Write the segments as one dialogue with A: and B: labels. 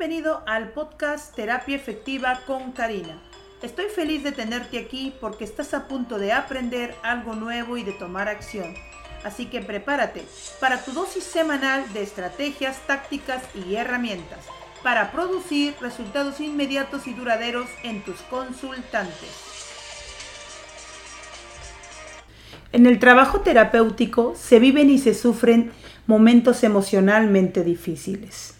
A: Bienvenido al podcast Terapia Efectiva con Karina. Estoy feliz de tenerte aquí porque estás a punto de aprender algo nuevo y de tomar acción. Así que prepárate para tu dosis semanal de estrategias, tácticas y herramientas para producir resultados inmediatos y duraderos en tus consultantes. En el trabajo terapéutico se viven y se sufren momentos emocionalmente difíciles.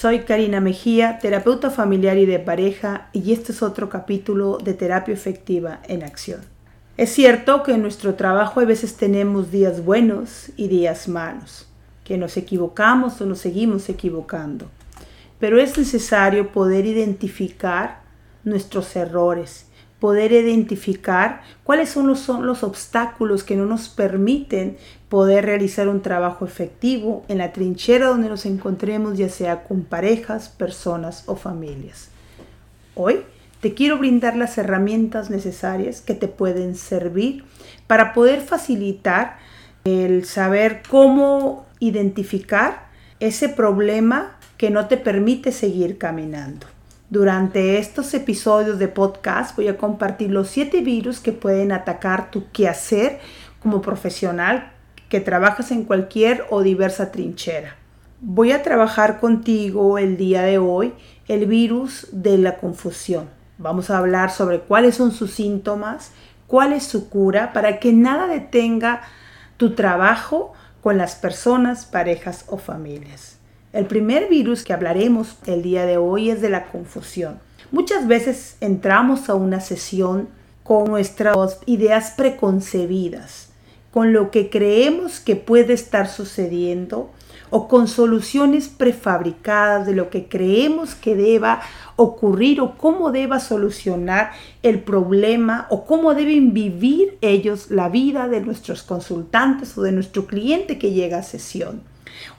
A: Soy Karina Mejía, terapeuta familiar y de pareja, y este es otro capítulo de terapia efectiva en acción. Es cierto que en nuestro trabajo a veces tenemos días buenos y días malos, que nos equivocamos o nos seguimos equivocando, pero es necesario poder identificar nuestros errores poder identificar cuáles son los, son los obstáculos que no nos permiten poder realizar un trabajo efectivo en la trinchera donde nos encontremos, ya sea con parejas, personas o familias. Hoy te quiero brindar las herramientas necesarias que te pueden servir para poder facilitar el saber cómo identificar ese problema que no te permite seguir caminando. Durante estos episodios de podcast voy a compartir los siete virus que pueden atacar tu quehacer como profesional que trabajas en cualquier o diversa trinchera. Voy a trabajar contigo el día de hoy el virus de la confusión. Vamos a hablar sobre cuáles son sus síntomas, cuál es su cura, para que nada detenga tu trabajo con las personas, parejas o familias. El primer virus que hablaremos el día de hoy es de la confusión. Muchas veces entramos a una sesión con nuestras ideas preconcebidas, con lo que creemos que puede estar sucediendo o con soluciones prefabricadas de lo que creemos que deba ocurrir o cómo deba solucionar el problema o cómo deben vivir ellos la vida de nuestros consultantes o de nuestro cliente que llega a sesión.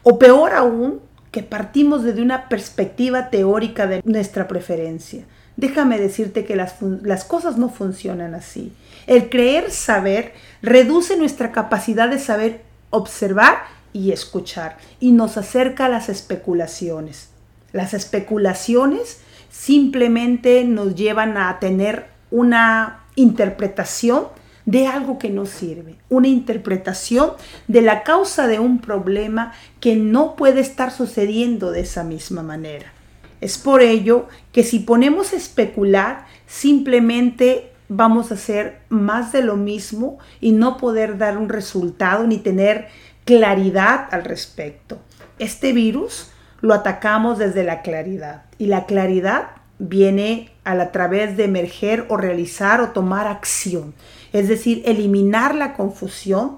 A: O peor aún, que partimos desde una perspectiva teórica de nuestra preferencia. Déjame decirte que las, las, cosas no funcionan así. El creer saber reduce nuestra capacidad de saber observar y escuchar y nos acerca a las especulaciones. Las especulaciones simplemente nos llevan a tener una interpretación de algo que no sirve, una interpretación de la causa de un problema que no puede estar sucediendo de esa misma manera. Es por ello que si ponemos a especular, simplemente vamos a hacer más de lo mismo y no poder dar un resultado ni tener claridad al respecto. Este virus lo atacamos desde la claridad y la claridad viene a, través de emerger o realizar o tomar acción. Es decir, eliminar la confusión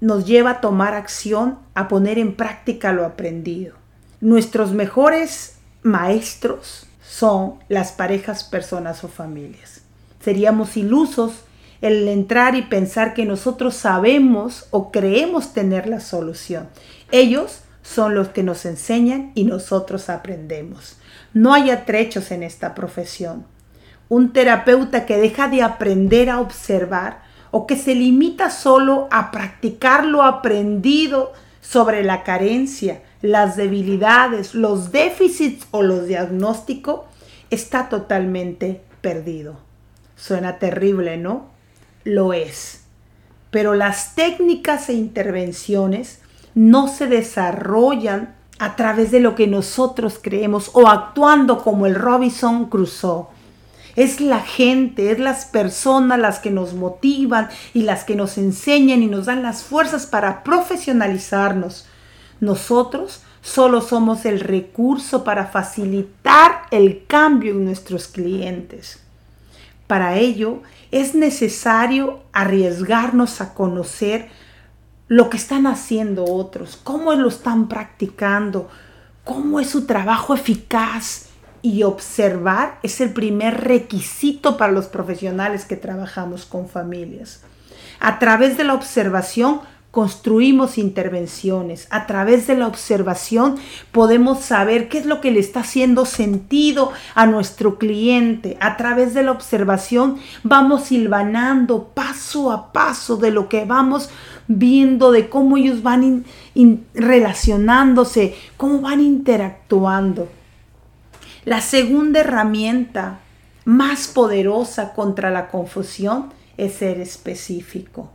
A: nos lleva a tomar acción, a poner en práctica lo aprendido. Nuestros mejores maestros son las parejas, personas o familias. Seríamos ilusos el entrar y pensar que nosotros sabemos o creemos tener la solución. Ellos son los que nos enseñan y nosotros aprendemos. No hay atrechos en esta profesión un terapeuta que deja de aprender a observar o que se limita solo a practicar lo aprendido sobre la carencia, las debilidades, los déficits o los diagnósticos, está totalmente perdido. Suena terrible, ¿no? Lo es. Pero las técnicas e intervenciones no se desarrollan a través de lo que nosotros creemos o actuando como el Robinson Crusoe es la gente, es las personas las que nos motivan y las que nos enseñan y nos dan las fuerzas para profesionalizarnos. Nosotros solo somos el recurso para facilitar el cambio en nuestros clientes. Para ello es necesario arriesgarnos a conocer lo que están haciendo otros, cómo lo están practicando, cómo es su trabajo eficaz y observar es el primer requisito para los profesionales que trabajamos con familias. A través de la observación construimos intervenciones. A través de la observación podemos saber qué es lo que le está haciendo sentido a nuestro cliente. A través de la observación vamos silvanando paso a paso de lo que vamos viendo, de cómo ellos van relacionándose, cómo van interactuando. La segunda herramienta más poderosa contra la confusión es ser específico.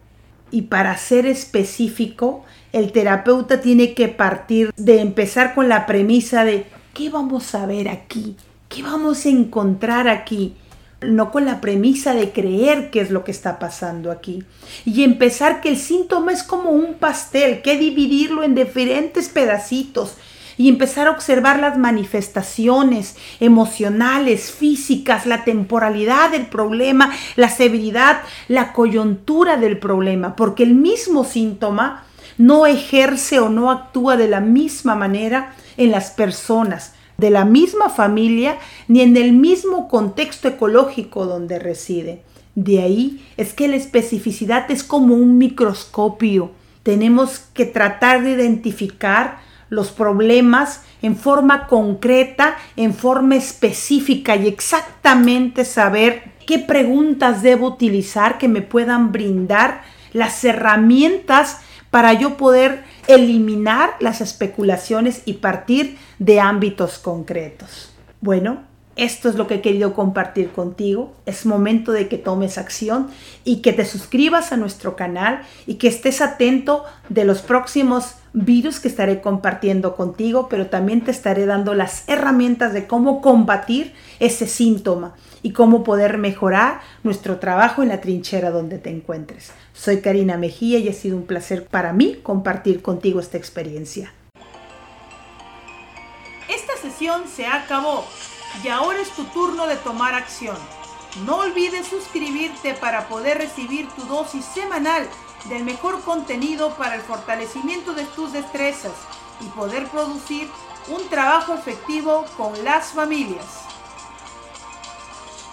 A: Y para ser específico, el terapeuta tiene que partir de empezar con la premisa de ¿qué vamos a ver aquí? ¿Qué vamos a encontrar aquí? no con la premisa de creer qué es lo que está pasando aquí. Y empezar que el síntoma es como un pastel, que dividirlo en diferentes pedacitos y empezar a observar las manifestaciones emocionales, físicas, la temporalidad del problema, la severidad, la coyuntura del problema, porque el mismo síntoma no ejerce o no actúa de la misma manera en las personas de la misma familia ni en el mismo contexto ecológico donde reside. De ahí es que la especificidad es como un microscopio. Tenemos que tratar de identificar los problemas en forma concreta, en forma específica y exactamente saber qué preguntas debo utilizar que me puedan brindar las herramientas para yo poder eliminar las especulaciones y partir de ámbitos concretos. Bueno, esto es lo que he querido compartir contigo. Es momento de que tomes acción y que te suscribas a nuestro canal y que estés atento de los próximos virus que estaré compartiendo contigo, pero también te estaré dando las herramientas de cómo combatir ese síntoma y cómo poder mejorar nuestro trabajo en la trinchera donde te encuentres. Soy Karina Mejía y ha sido un placer para mí compartir contigo esta experiencia. Esta sesión se acabó y ahora es tu turno de tomar acción. No olvides suscribirte para poder recibir tu dosis semanal del mejor contenido para el fortalecimiento de tus destrezas y poder producir un trabajo efectivo con las familias.